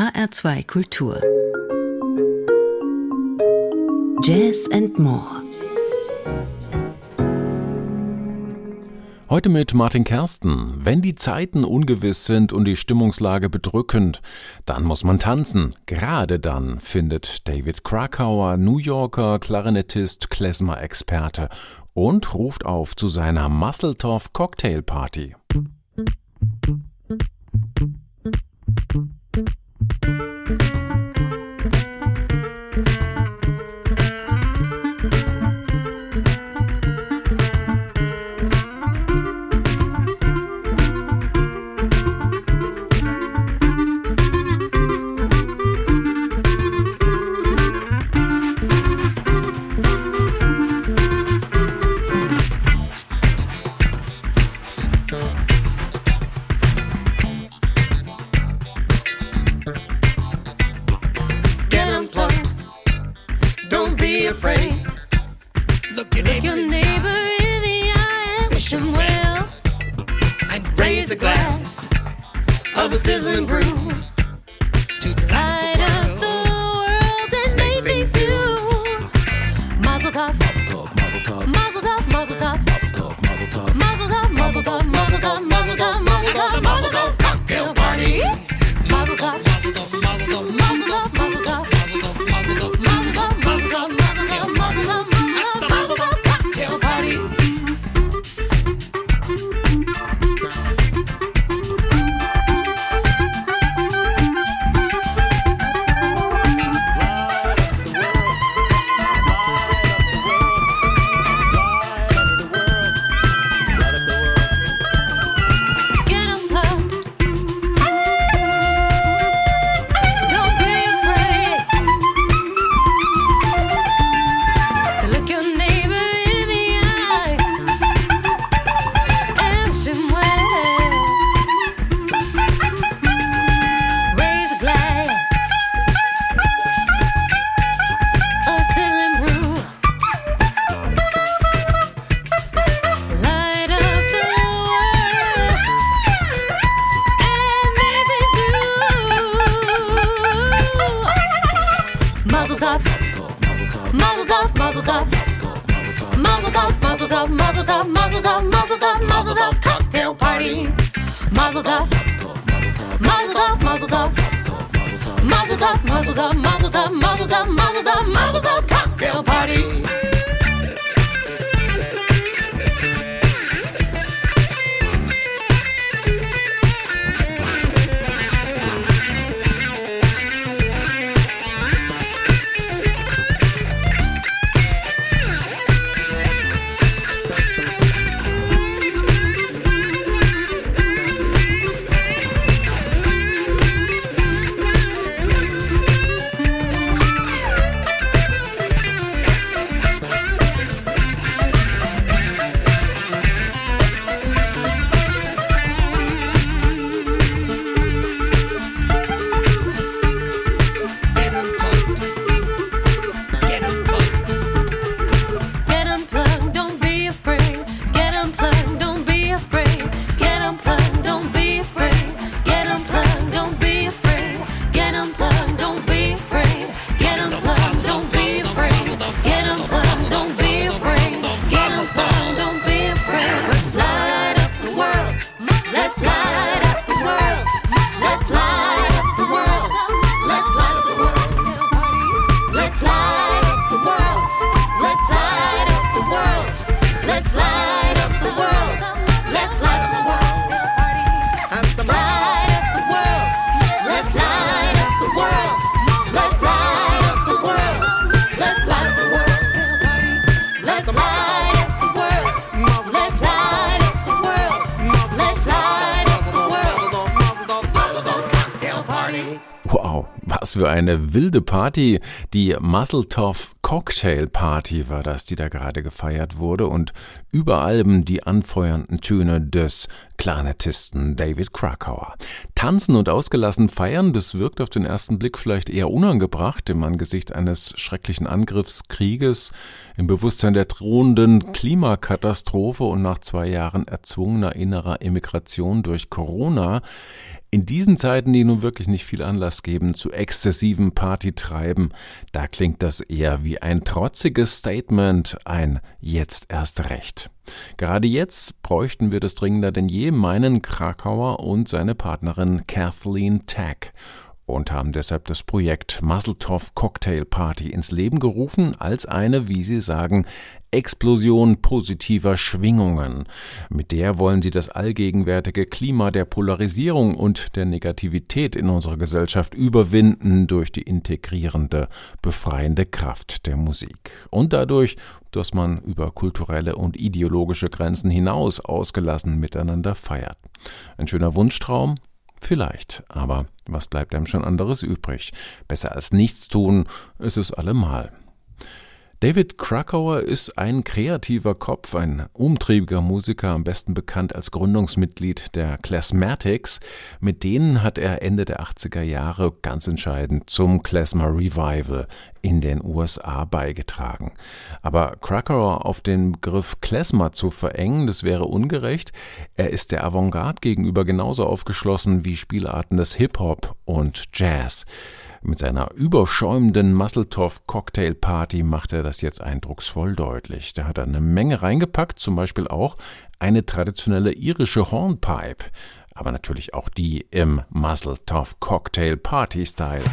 HR2 Kultur. Jazz and More. Heute mit Martin Kersten. Wenn die Zeiten ungewiss sind und die Stimmungslage bedrückend, dann muss man tanzen. Gerade dann findet David Krakauer, New Yorker Klarinettist, Klezmer-Experte und ruft auf zu seiner Musseltoff Cocktail Party. afraid. Look your neighbor, your neighbor in the eye and wish him well. And raise a glass of a sizzling brew. Für eine wilde Party, die Musseltoff Cocktail Party war das, die da gerade gefeiert wurde. Und über allem die anfeuernden Töne des Klarinettisten David Krakauer. Tanzen und ausgelassen feiern, das wirkt auf den ersten Blick vielleicht eher unangebracht im Angesicht eines schrecklichen Angriffskrieges, im Bewusstsein der drohenden Klimakatastrophe und nach zwei Jahren erzwungener innerer Emigration durch Corona. In diesen Zeiten, die nun wirklich nicht viel Anlass geben zu exzessivem Partytreiben, da klingt das eher wie ein trotziges Statement, ein jetzt erst recht. Gerade jetzt bräuchten wir das dringender denn je meinen Krakauer und seine Partnerin Kathleen Tack und haben deshalb das Projekt Muzzletoff Cocktail Party ins Leben gerufen als eine, wie sie sagen, Explosion positiver Schwingungen. Mit der wollen sie das allgegenwärtige Klima der Polarisierung und der Negativität in unserer Gesellschaft überwinden durch die integrierende, befreiende Kraft der Musik. Und dadurch, dass man über kulturelle und ideologische Grenzen hinaus ausgelassen miteinander feiert. Ein schöner Wunschtraum, Vielleicht, aber was bleibt einem schon anderes übrig? Besser als nichts tun ist es allemal. David Krakauer ist ein kreativer Kopf, ein umtriebiger Musiker, am besten bekannt als Gründungsmitglied der Klezmatics. Mit denen hat er Ende der 80er Jahre ganz entscheidend zum Klezmer Revival in den USA beigetragen. Aber Krakauer auf den Begriff Klezmer zu verengen, das wäre ungerecht. Er ist der Avantgarde gegenüber genauso aufgeschlossen wie Spielarten des Hip-Hop und Jazz. Mit seiner überschäumenden Musseltoff Cocktail Party macht er das jetzt eindrucksvoll deutlich. Da hat er eine Menge reingepackt, zum Beispiel auch eine traditionelle irische Hornpipe, aber natürlich auch die im Musseltoff Cocktail Party Style.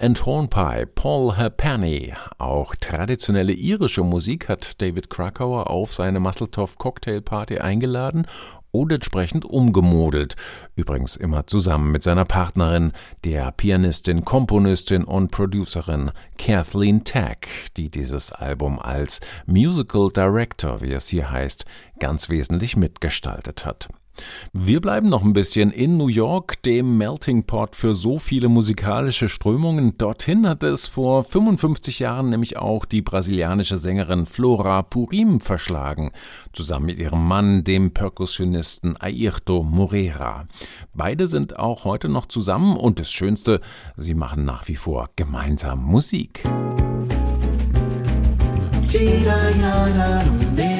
And Hornpie, Paul Halfpenny. Auch traditionelle irische Musik hat David Krakauer auf seine Musseltoff Cocktail Party eingeladen und entsprechend umgemodelt. Übrigens immer zusammen mit seiner Partnerin, der Pianistin, Komponistin und Producerin Kathleen Tack, die dieses Album als Musical Director, wie es hier heißt, ganz wesentlich mitgestaltet hat. Wir bleiben noch ein bisschen in New York, dem Melting Pot für so viele musikalische Strömungen. Dorthin hat es vor 55 Jahren nämlich auch die brasilianische Sängerin Flora Purim verschlagen, zusammen mit ihrem Mann, dem Perkussionisten Ayrton Moreira. Beide sind auch heute noch zusammen und das Schönste, sie machen nach wie vor gemeinsam Musik. enquanto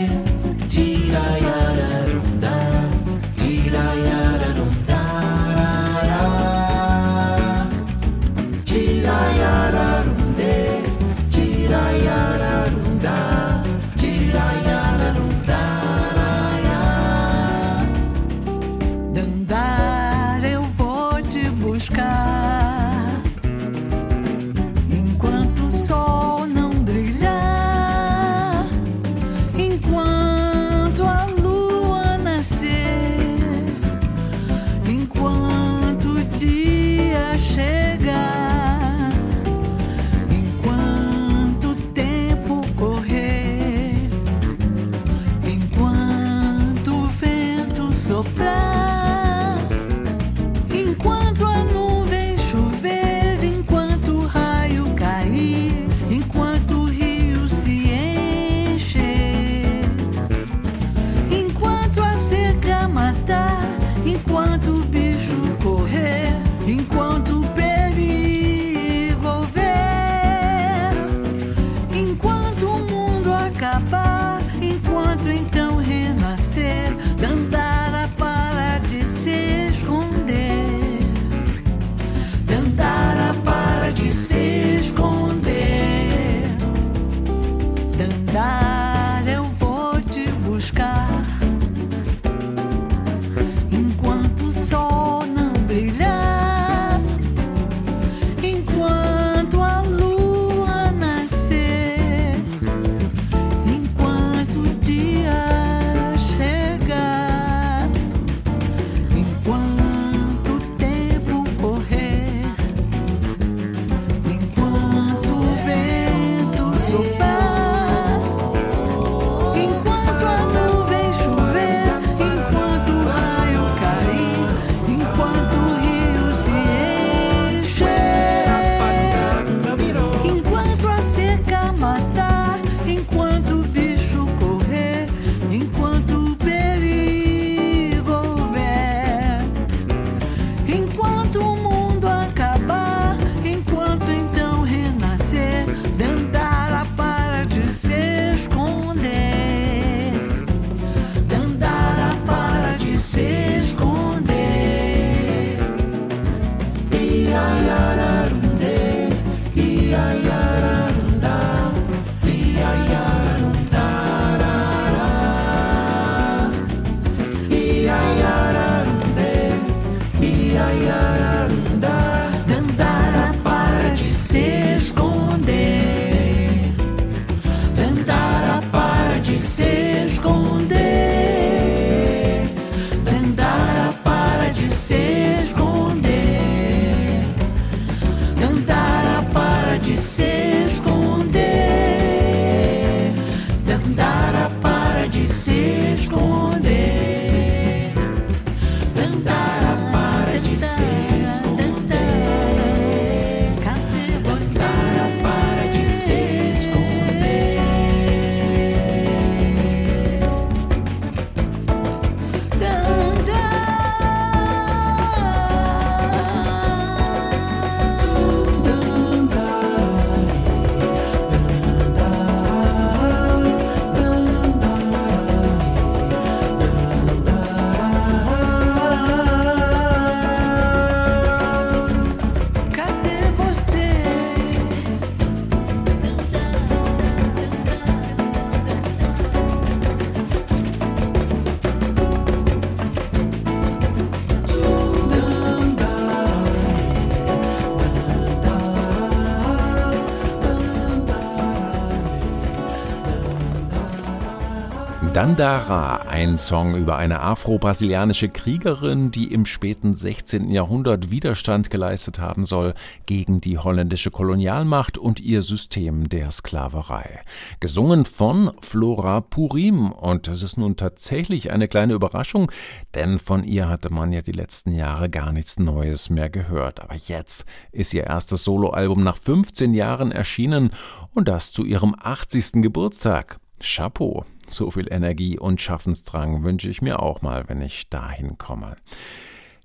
Dandara, ein Song über eine afro-brasilianische Kriegerin, die im späten 16. Jahrhundert Widerstand geleistet haben soll gegen die holländische Kolonialmacht und ihr System der Sklaverei. Gesungen von Flora Purim und es ist nun tatsächlich eine kleine Überraschung, denn von ihr hatte man ja die letzten Jahre gar nichts Neues mehr gehört. Aber jetzt ist ihr erstes Soloalbum nach 15 Jahren erschienen und das zu ihrem 80. Geburtstag. Chapeau. So viel Energie und Schaffensdrang wünsche ich mir auch mal, wenn ich dahin komme.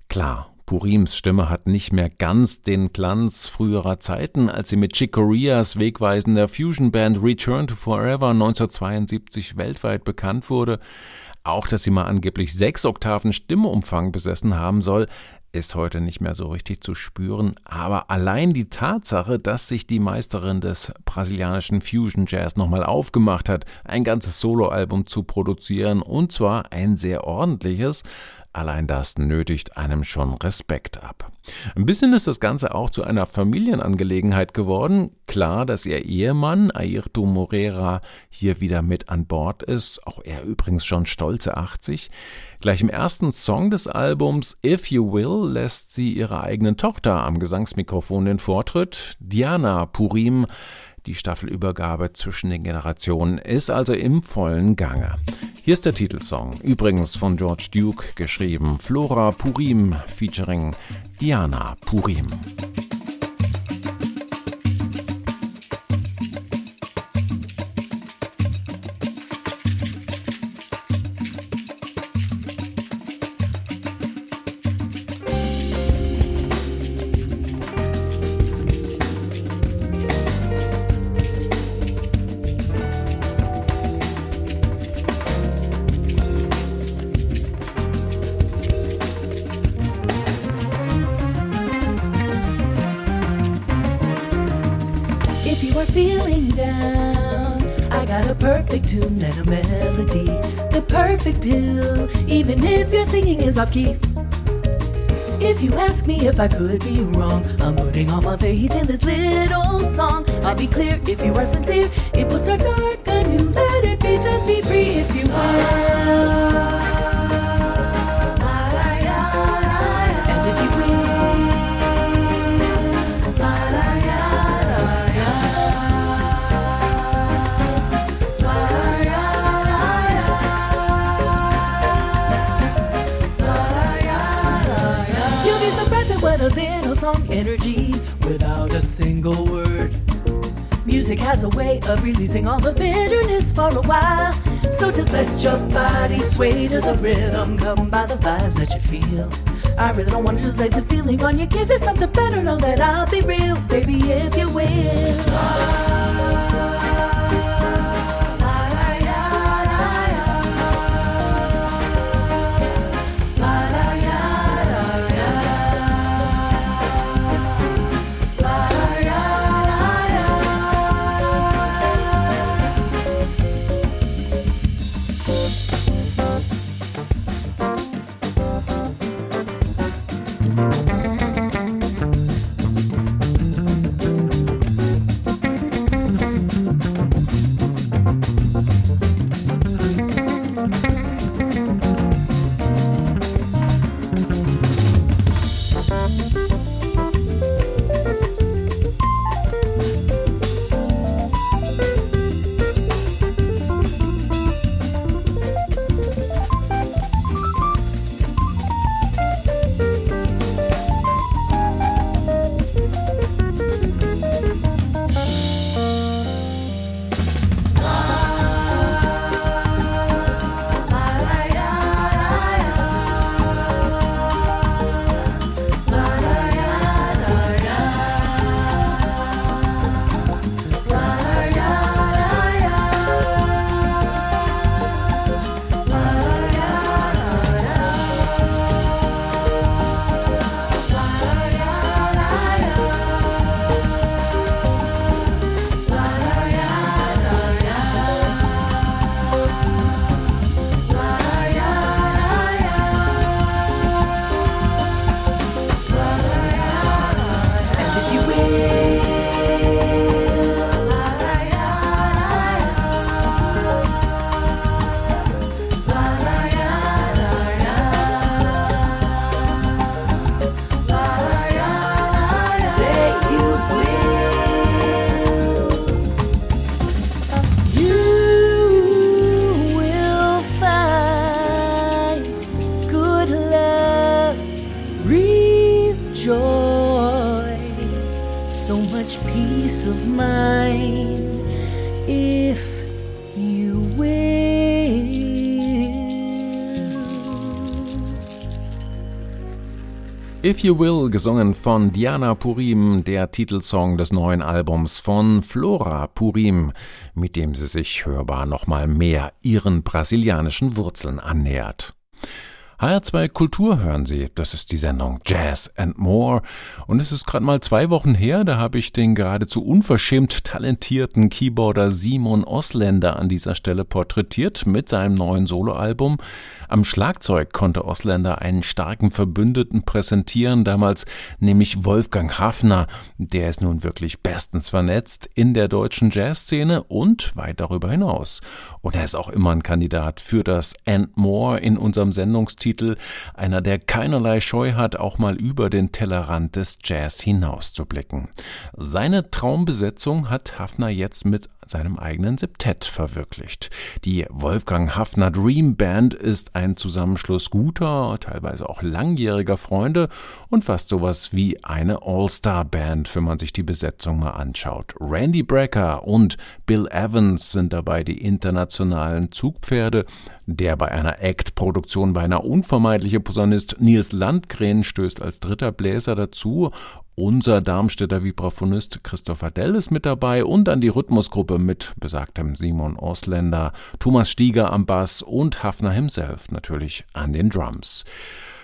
Klar, Purims Stimme hat nicht mehr ganz den Glanz früherer Zeiten, als sie mit Chick Coreas wegweisender Fusion-Band Return to Forever 1972 weltweit bekannt wurde. Auch, dass sie mal angeblich sechs Oktaven Stimmumfang besessen haben soll, ist heute nicht mehr so richtig zu spüren, aber allein die Tatsache, dass sich die Meisterin des brasilianischen Fusion Jazz nochmal aufgemacht hat, ein ganzes Soloalbum zu produzieren, und zwar ein sehr ordentliches, Allein das nötigt einem schon Respekt ab. Ein bisschen ist das Ganze auch zu einer Familienangelegenheit geworden. Klar, dass ihr Ehemann Ayrton Moreira hier wieder mit an Bord ist, auch er übrigens schon stolze 80. Gleich im ersten Song des Albums If You Will lässt sie ihrer eigenen Tochter am Gesangsmikrofon den Vortritt. Diana Purim die Staffelübergabe zwischen den Generationen ist also im vollen Gange. Hier ist der Titelsong, übrigens von George Duke geschrieben, Flora Purim featuring Diana Purim. Off key. If you ask me if I could be wrong, I'm putting all my faith in this little song. I'll be clear if you are sincere, it will start dark and you let it be. Just be free if you are. Energy without a single word. Music has a way of releasing all the bitterness for a while. So just let your body sway to the rhythm, come by the vibes that you feel. I really don't want to just lay the feeling on you. Give it something better, know that I'll be real, baby, if you will. Of mine if you will. If You Will, gesungen von Diana Purim, der Titelsong des neuen Albums von Flora Purim, mit dem sie sich hörbar nochmal mehr ihren brasilianischen Wurzeln annähert. HR2 Kultur hören Sie, das ist die Sendung Jazz and More. Und es ist gerade mal zwei Wochen her, da habe ich den geradezu unverschämt talentierten Keyboarder Simon Osländer an dieser Stelle porträtiert mit seinem neuen Soloalbum. Am Schlagzeug konnte Osländer einen starken Verbündeten präsentieren, damals nämlich Wolfgang Hafner. Der ist nun wirklich bestens vernetzt in der deutschen Jazzszene und weit darüber hinaus. Und er ist auch immer ein Kandidat für das And More in unserem Sendungstitel, einer, der keinerlei Scheu hat, auch mal über den Tellerrand des Jazz hinauszublicken. Seine Traumbesetzung hat Hafner jetzt mit seinem eigenen Septett verwirklicht. Die Wolfgang Hafner Dream Band ist ein Zusammenschluss guter, teilweise auch langjähriger Freunde und fast sowas wie eine All-Star-Band, wenn man sich die Besetzung mal anschaut. Randy Brecker und Bill Evans sind dabei die internationalen Zugpferde. Der bei einer Act-Produktion beinahe unvermeidliche Posaunist Nils Landgren stößt als dritter Bläser dazu unser Darmstädter Vibraphonist Christopher Dell ist mit dabei und dann die Rhythmusgruppe mit besagtem Simon Osländer, Thomas Stieger am Bass und Hafner himself natürlich an den Drums.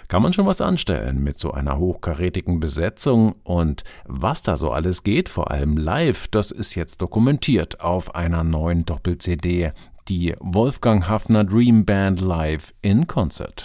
Kann man schon was anstellen mit so einer hochkarätigen Besetzung und was da so alles geht, vor allem live, das ist jetzt dokumentiert auf einer neuen Doppel-CD, die Wolfgang Hafner Dream Band Live in Concert.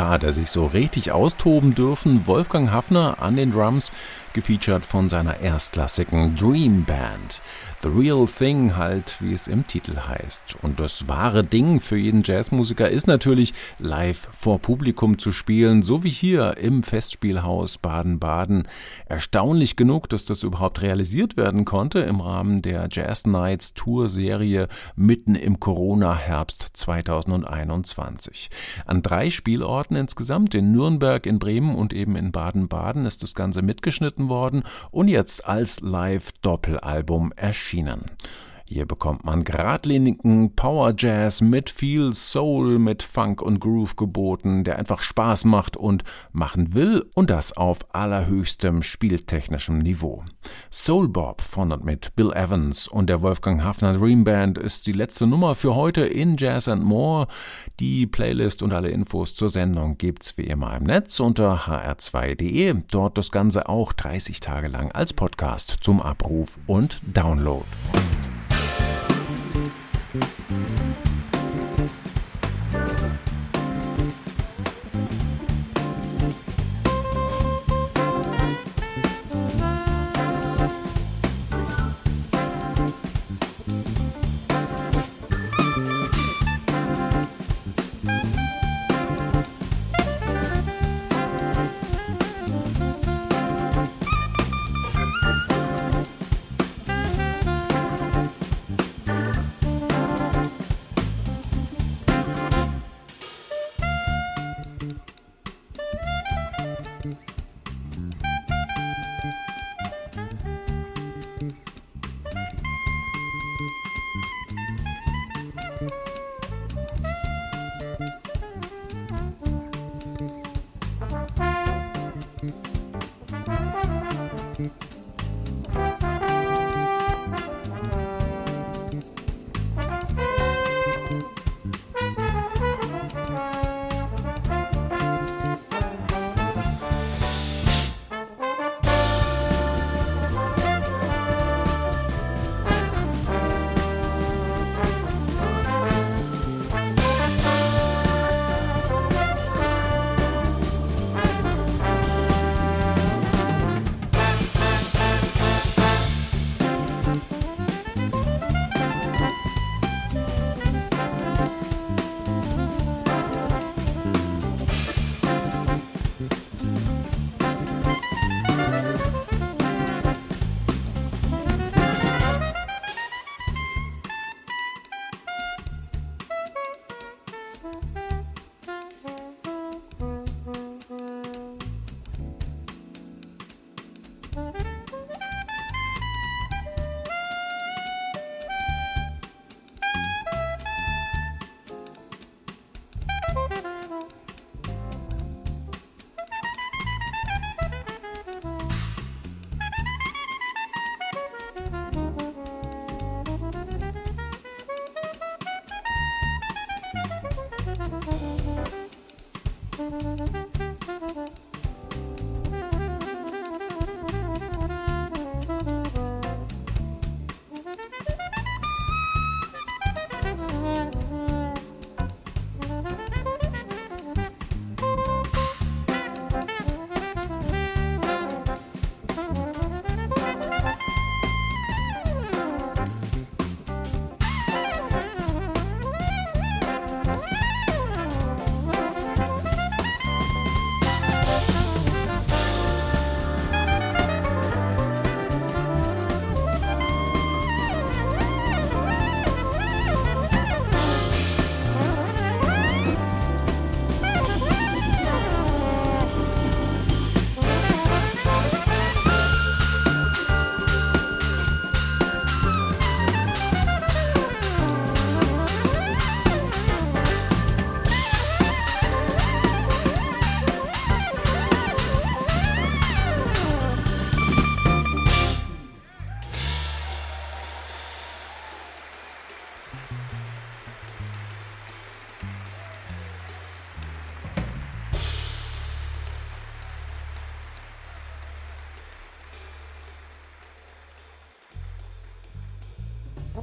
Da hat er sich so richtig austoben dürfen. Wolfgang Hafner an den Drums, gefeatured von seiner erstklassigen Dream Band. The Real Thing halt, wie es im Titel heißt. Und das wahre Ding für jeden Jazzmusiker ist natürlich, live vor Publikum zu spielen, so wie hier im Festspielhaus Baden-Baden. Erstaunlich genug, dass das überhaupt realisiert werden konnte im Rahmen der Jazz Nights Tour-Serie mitten im Corona-Herbst 2021. An drei Spielorten insgesamt, in Nürnberg, in Bremen und eben in Baden-Baden, ist das Ganze mitgeschnitten worden und jetzt als Live-Doppelalbum erschienen erschienen. Hier bekommt man geradlinigen Power Jazz mit viel Soul, mit Funk und Groove geboten, der einfach Spaß macht und machen will und das auf allerhöchstem spieltechnischem Niveau. Soul Bob von und mit Bill Evans und der Wolfgang Hafner Dream Band ist die letzte Nummer für heute in Jazz and More. Die Playlist und alle Infos zur Sendung gibt's wie immer im Netz unter hr2.de. Dort das Ganze auch 30 Tage lang als Podcast zum Abruf und Download. Thank you.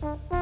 Mm-hmm.